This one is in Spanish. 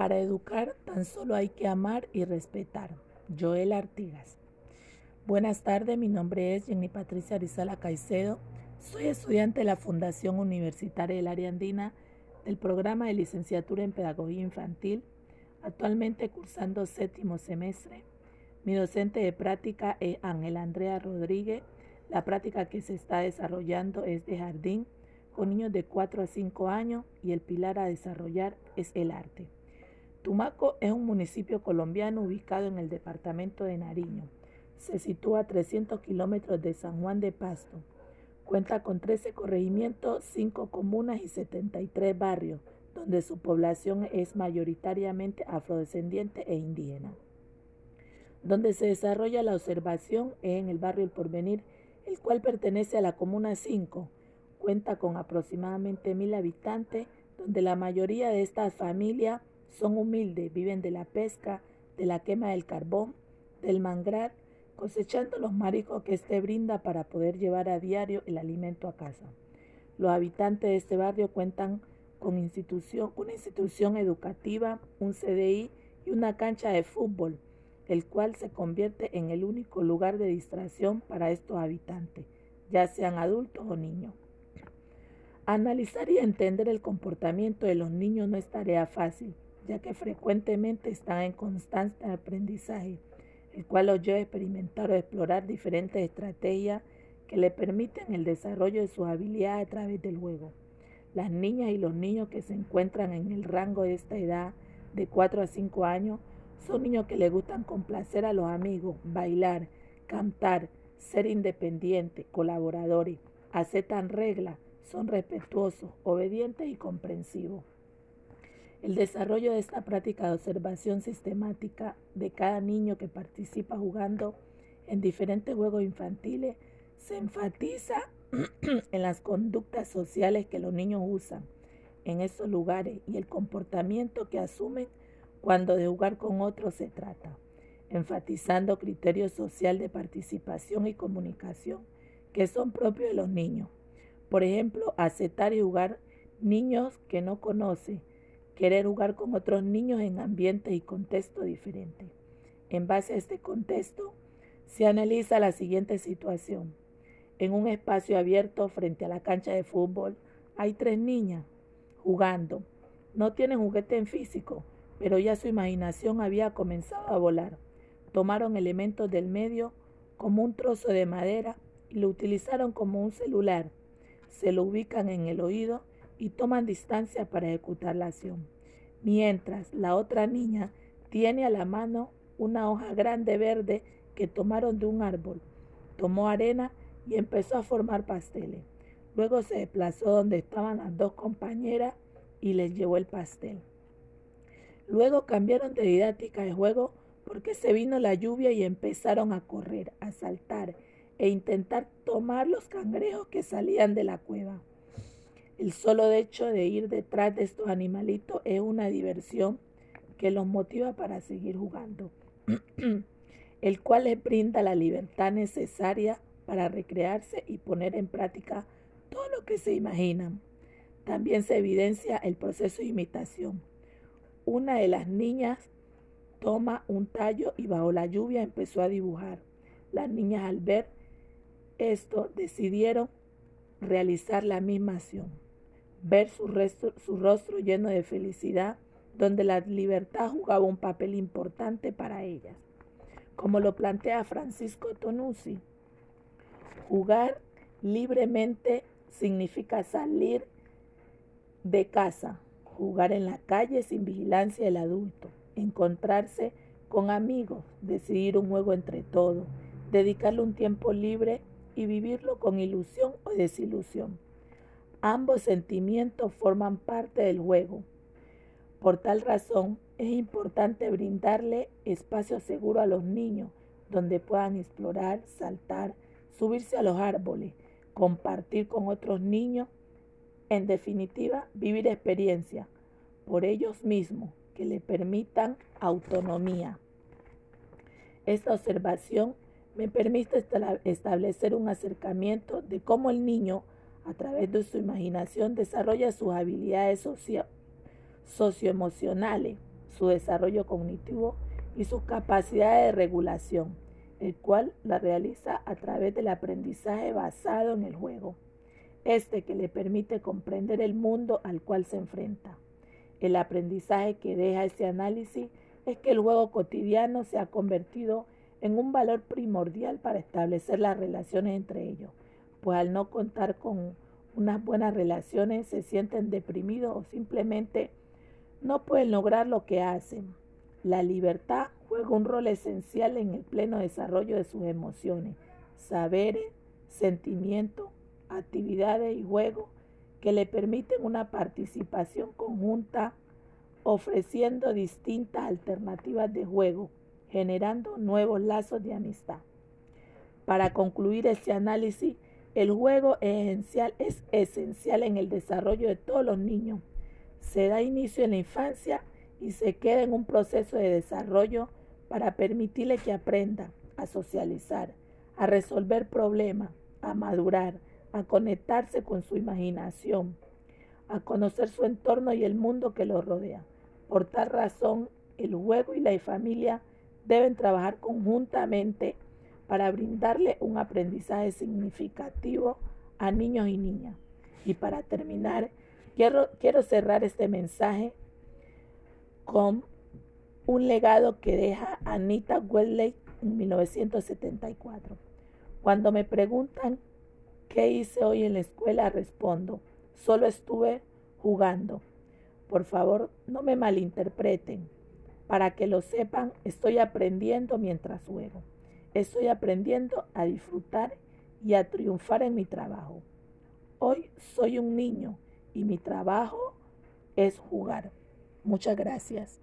Para educar tan solo hay que amar y respetar. Joel Artigas. Buenas tardes, mi nombre es Jenny Patricia Arizala Caicedo. Soy estudiante de la Fundación Universitaria del Área Andina del programa de licenciatura en Pedagogía Infantil, actualmente cursando séptimo semestre. Mi docente de práctica es Ángel Andrea Rodríguez. La práctica que se está desarrollando es de jardín con niños de 4 a 5 años y el pilar a desarrollar es el arte. Tumaco es un municipio colombiano ubicado en el departamento de Nariño. Se sitúa a 300 kilómetros de San Juan de Pasto. Cuenta con 13 corregimientos, 5 comunas y 73 barrios, donde su población es mayoritariamente afrodescendiente e indígena. Donde se desarrolla la observación es en el barrio El Porvenir, el cual pertenece a la Comuna 5. Cuenta con aproximadamente mil habitantes, donde la mayoría de estas familias son humildes, viven de la pesca, de la quema del carbón, del mangrar, cosechando los mariscos que éste brinda para poder llevar a diario el alimento a casa. Los habitantes de este barrio cuentan con institución, una institución educativa, un CDI y una cancha de fútbol, el cual se convierte en el único lugar de distracción para estos habitantes, ya sean adultos o niños. Analizar y entender el comportamiento de los niños no es tarea fácil, ya que frecuentemente están en constante aprendizaje, el cual los lleva a experimentar o explorar diferentes estrategias que le permiten el desarrollo de sus habilidades a través del juego. Las niñas y los niños que se encuentran en el rango de esta edad de 4 a 5 años son niños que les gustan complacer a los amigos, bailar, cantar, ser independientes, colaboradores, aceptan reglas, son respetuosos, obedientes y comprensivos. El desarrollo de esta práctica de observación sistemática de cada niño que participa jugando en diferentes juegos infantiles se enfatiza en las conductas sociales que los niños usan en esos lugares y el comportamiento que asumen cuando de jugar con otros se trata, enfatizando criterios social de participación y comunicación que son propios de los niños. Por ejemplo, aceptar y jugar niños que no conocen, querer jugar con otros niños en ambientes y contextos diferentes. En base a este contexto, se analiza la siguiente situación. En un espacio abierto frente a la cancha de fútbol hay tres niñas jugando. No tienen juguete en físico, pero ya su imaginación había comenzado a volar. Tomaron elementos del medio como un trozo de madera y lo utilizaron como un celular. Se lo ubican en el oído y toman distancia para ejecutar la acción. Mientras la otra niña tiene a la mano una hoja grande verde que tomaron de un árbol. Tomó arena y empezó a formar pasteles. Luego se desplazó donde estaban las dos compañeras y les llevó el pastel. Luego cambiaron de didáctica de juego porque se vino la lluvia y empezaron a correr, a saltar e intentar tomar los cangrejos que salían de la cueva. El solo hecho de ir detrás de estos animalitos es una diversión que los motiva para seguir jugando, el cual les brinda la libertad necesaria para recrearse y poner en práctica todo lo que se imaginan. También se evidencia el proceso de imitación. Una de las niñas toma un tallo y bajo la lluvia empezó a dibujar. Las niñas al ver esto decidieron realizar la misma acción ver su, rostro lleno de felicidad, donde la libertad jugaba un papel importante para ellas. Como lo plantea Francisco Tonucci, jugar libremente significa salir de casa, jugar en la calle sin vigilancia del adulto, encontrarse con amigos, decidir un juego entre todos, dedicarle un tiempo libre y vivirlo con ilusión o desilusión. Ambos sentimientos forman parte del juego. Por tal razón, es importante brindarle espacio seguro a los niños donde puedan explorar, saltar, subirse a los árboles, compartir con otros niños, en definitiva, vivir experiencia por ellos mismos que le permitan autonomía. Esta observación me permite establecer un acercamiento de cómo el niño a través de su imaginación desarrolla sus habilidades socioemocionales, su desarrollo cognitivo y su capacidad de regulación, el cual la realiza a través del aprendizaje basado en el juego, este que le permite comprender el mundo al cual se enfrenta. El aprendizaje que deja ese análisis es que el juego cotidiano se ha convertido en un valor primordial para establecer las relaciones entre ellos, pues al no contar con unas buenas relaciones se sienten deprimidos o simplemente no pueden lograr lo que hacen. La libertad juega un rol esencial en el pleno desarrollo de sus emociones, saberes, sentimientos, actividades y juegos que le permiten una participación conjunta ofreciendo distintas alternativas de juego, generando nuevos lazos de amistad. Para concluir este análisis, el juego esencial, es esencial en el desarrollo de todos los niños. Se da inicio en la infancia y se queda en un proceso de desarrollo para permitirle que aprenda a socializar, a resolver problemas, a madurar, a conectarse con su imaginación, a conocer su entorno y el mundo que lo rodea. Por tal razón, el juego y la familia deben trabajar conjuntamente para brindarle un aprendizaje significativo a niños y niñas. Y para terminar, quiero, quiero cerrar este mensaje con un legado que deja Anita Wedley en 1974. Cuando me preguntan qué hice hoy en la escuela, respondo, solo estuve jugando. Por favor, no me malinterpreten. Para que lo sepan, estoy aprendiendo mientras juego. Estoy aprendiendo a disfrutar y a triunfar en mi trabajo. Hoy soy un niño y mi trabajo es jugar. Muchas gracias.